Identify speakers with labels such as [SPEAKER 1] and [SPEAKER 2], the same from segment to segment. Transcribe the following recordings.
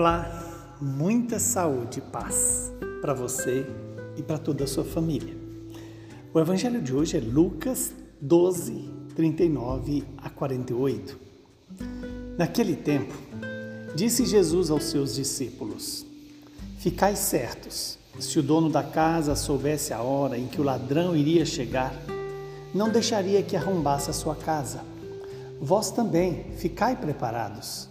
[SPEAKER 1] Olá, muita saúde e paz para você e para toda a sua família. O evangelho de hoje é Lucas 12, 39 a 48. Naquele tempo, disse Jesus aos seus discípulos: Ficai certos, se o dono da casa soubesse a hora em que o ladrão iria chegar, não deixaria que arrombasse a sua casa. Vós também ficai preparados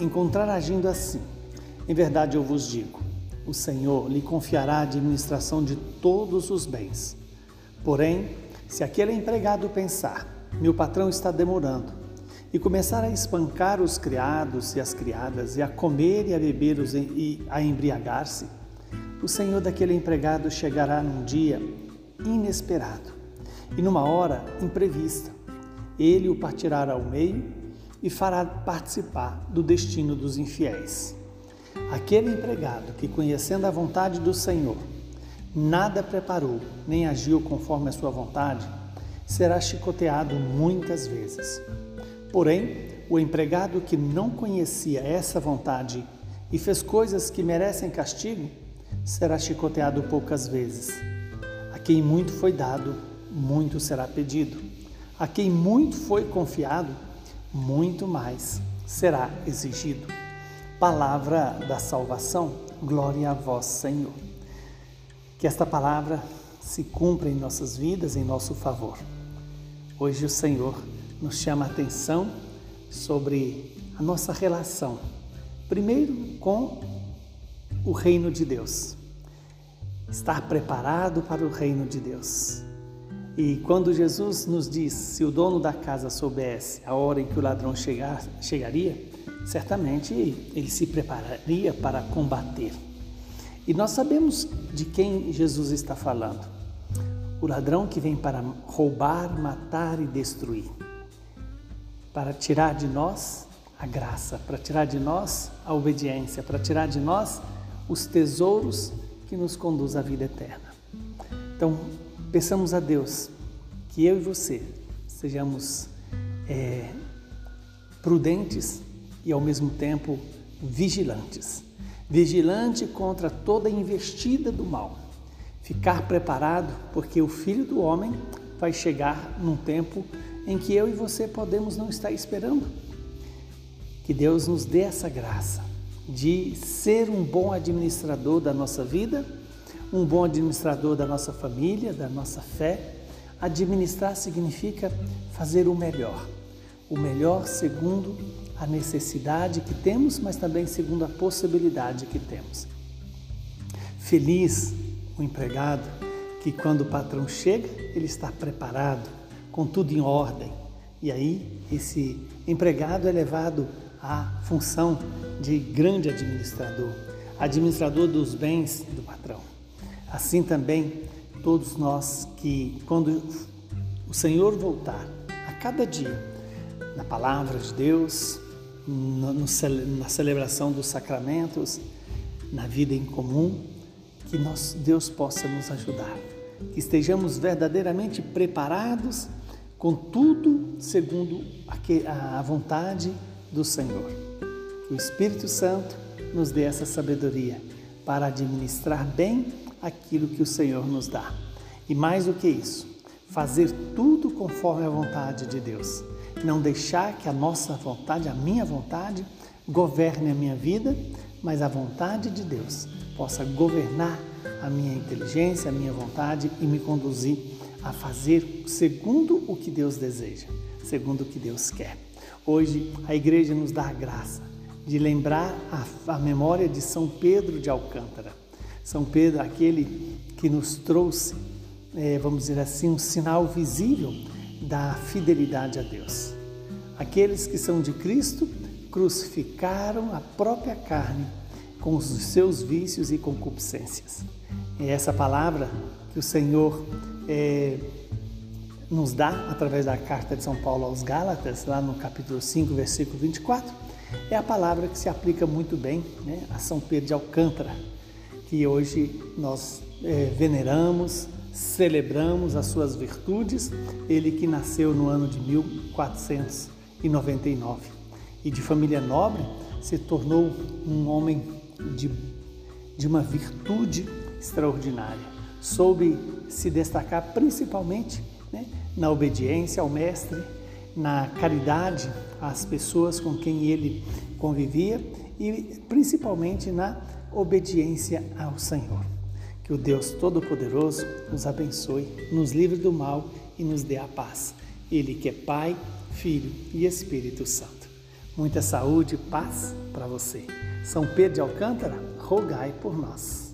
[SPEAKER 1] encontrar agindo assim. Em verdade eu vos digo: o Senhor lhe confiará a administração de todos os bens. Porém, se aquele empregado pensar, meu patrão está demorando, e começar a espancar os criados e as criadas, e a comer e a beber e a embriagar-se, o senhor daquele empregado chegará num dia inesperado e numa hora imprevista. Ele o partirá ao meio e fará participar do destino dos infiéis. Aquele empregado que, conhecendo a vontade do Senhor, nada preparou nem agiu conforme a sua vontade, será chicoteado muitas vezes. Porém, o empregado que não conhecia essa vontade e fez coisas que merecem castigo, será chicoteado poucas vezes. A quem muito foi dado, muito será pedido. A quem muito foi confiado, muito mais será exigido. Palavra da salvação, glória a vós, Senhor. Que esta palavra se cumpra em nossas vidas, em nosso favor. Hoje o Senhor nos chama a atenção sobre a nossa relação, primeiro com o reino de Deus. Estar preparado para o reino de Deus. E quando Jesus nos diz: se o dono da casa soubesse a hora em que o ladrão chegar, chegaria, certamente ele se prepararia para combater. E nós sabemos de quem Jesus está falando. O ladrão que vem para roubar, matar e destruir. Para tirar de nós a graça, para tirar de nós a obediência, para tirar de nós os tesouros que nos conduz à vida eterna. Então, Peçamos a Deus que eu e você sejamos é, prudentes e ao mesmo tempo vigilantes. Vigilante contra toda investida do mal. Ficar preparado, porque o Filho do Homem vai chegar num tempo em que eu e você podemos não estar esperando. Que Deus nos dê essa graça de ser um bom administrador da nossa vida um bom administrador da nossa família, da nossa fé. Administrar significa fazer o melhor. O melhor segundo a necessidade que temos, mas também segundo a possibilidade que temos. Feliz o empregado que, quando o patrão chega, ele está preparado, com tudo em ordem. E aí, esse empregado é levado à função de grande administrador, administrador dos bens do patrão. Assim também, todos nós que, quando o Senhor voltar, a cada dia, na palavra de Deus, no, no, na celebração dos sacramentos, na vida em comum, que nós, Deus possa nos ajudar, que estejamos verdadeiramente preparados com tudo segundo a vontade do Senhor. Que o Espírito Santo nos dê essa sabedoria para administrar bem aquilo que o Senhor nos dá. E mais do que isso, fazer tudo conforme a vontade de Deus. Não deixar que a nossa vontade, a minha vontade, governe a minha vida, mas a vontade de Deus possa governar a minha inteligência, a minha vontade e me conduzir a fazer segundo o que Deus deseja, segundo o que Deus quer. Hoje a igreja nos dá a graça de lembrar a, a memória de São Pedro de Alcântara são Pedro, aquele que nos trouxe, é, vamos dizer assim, um sinal visível da fidelidade a Deus. Aqueles que são de Cristo crucificaram a própria carne com os seus vícios e concupiscências. É essa palavra que o Senhor é, nos dá através da carta de São Paulo aos Gálatas, lá no capítulo 5, versículo 24, é a palavra que se aplica muito bem né, a São Pedro de Alcântara, que hoje nós é, veneramos, celebramos as suas virtudes, ele que nasceu no ano de 1499 e de família nobre se tornou um homem de, de uma virtude extraordinária. Soube se destacar principalmente né, na obediência ao Mestre, na caridade às pessoas com quem ele convivia e principalmente na obediência ao Senhor. Que o Deus Todo-Poderoso nos abençoe, nos livre do mal e nos dê a paz. Ele que é Pai, Filho e Espírito Santo. Muita saúde e paz para você. São Pedro de Alcântara, rogai por nós.